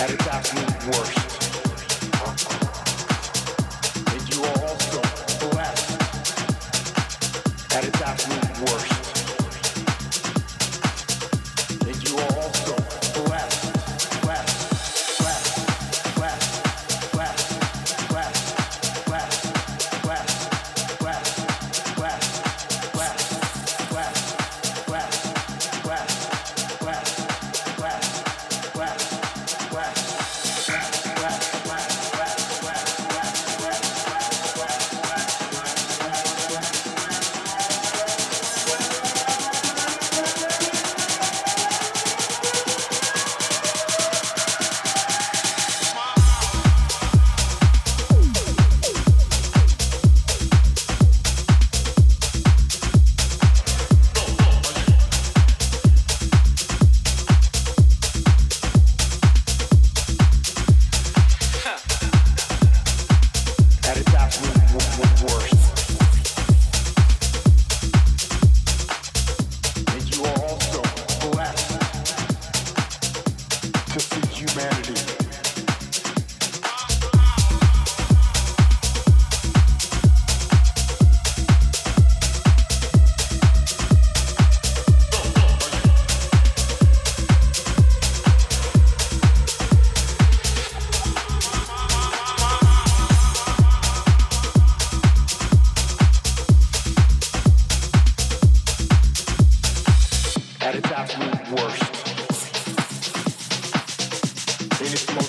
at its absolute worst. at its absolute worst. It's most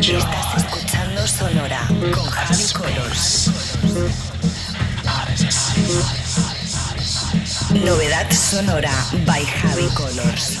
Estás escuchando Sonora con Javi Colors. Novedad sonora by Javi Colors.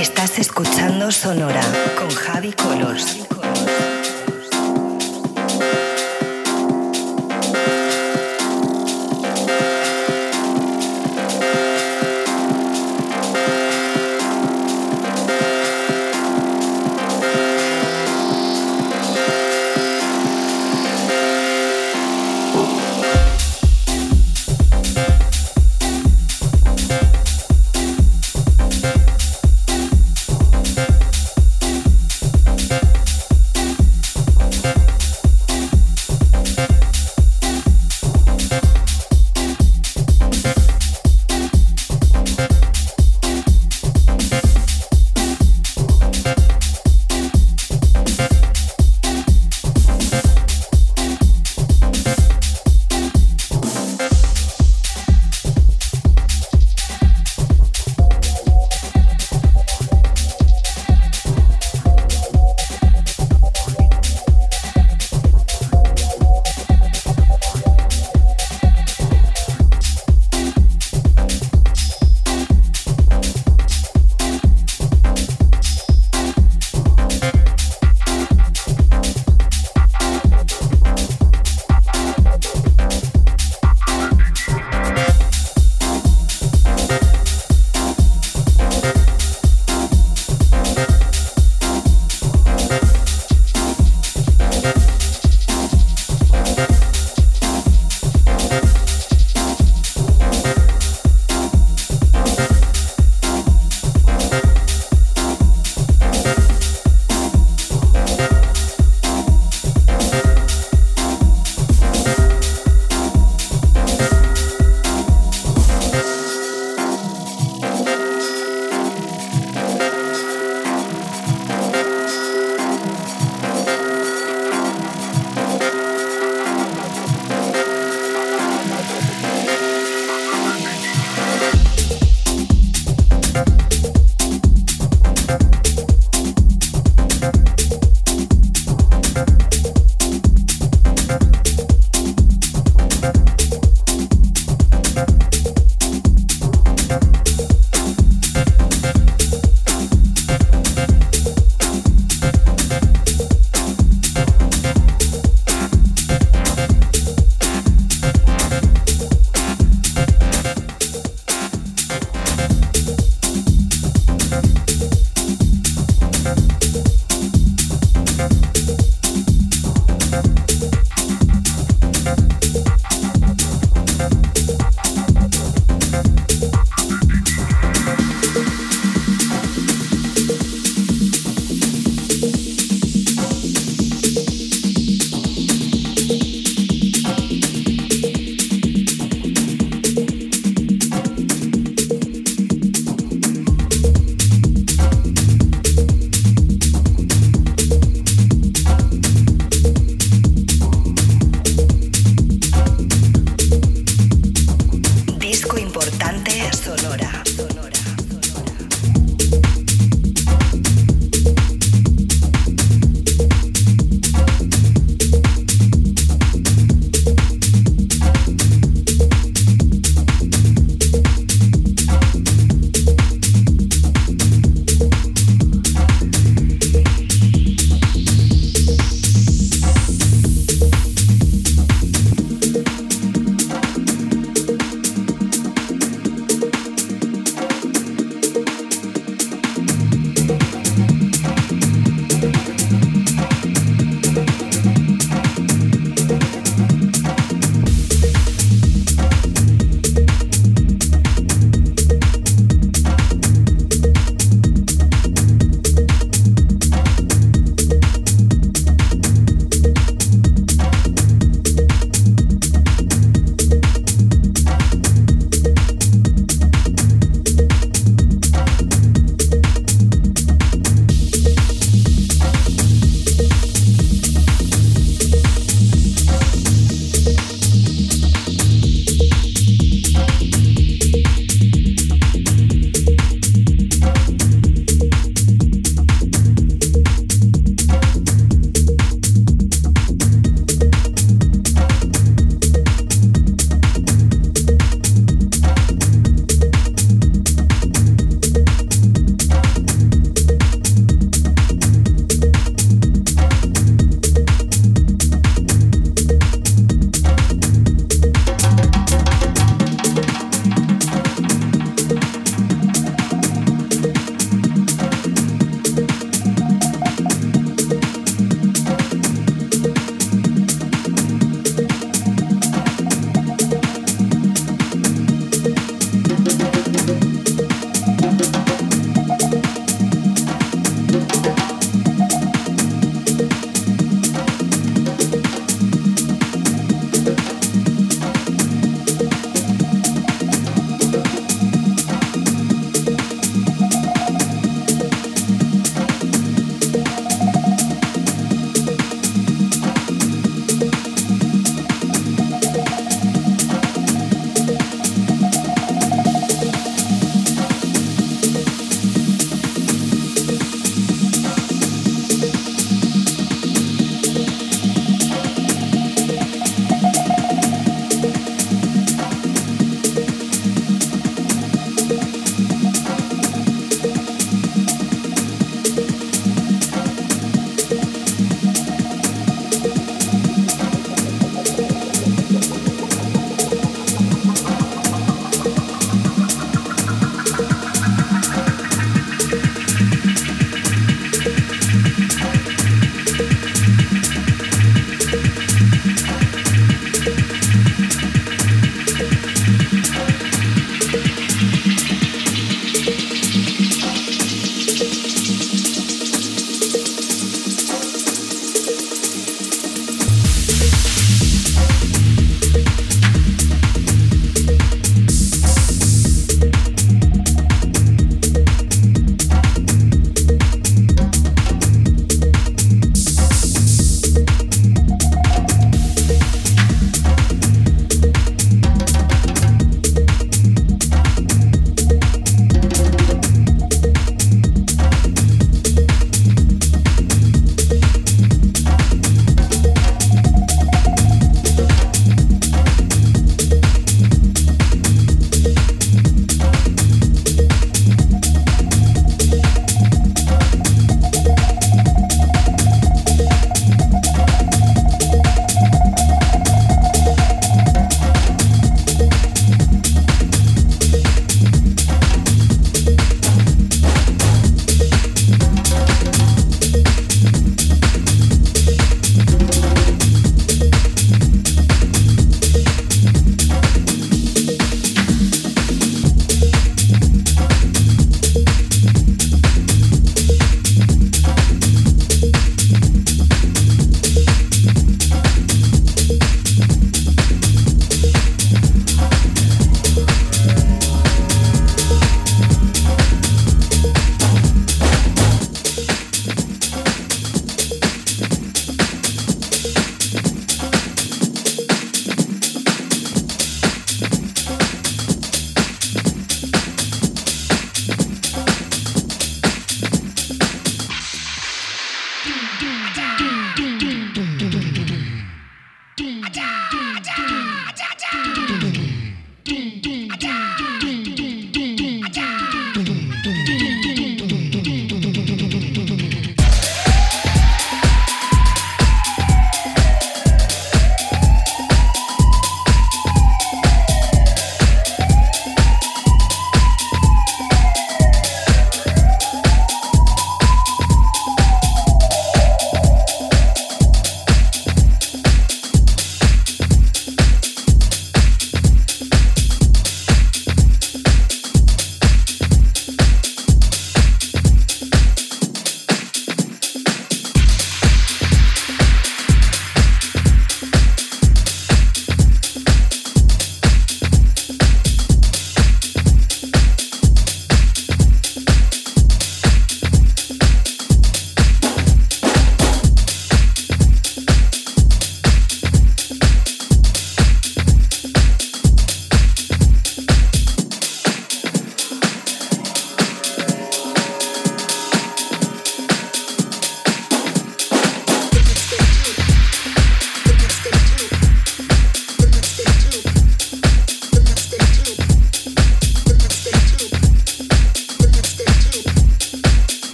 Estás escuchando Sonora con Javi Colos.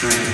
dream.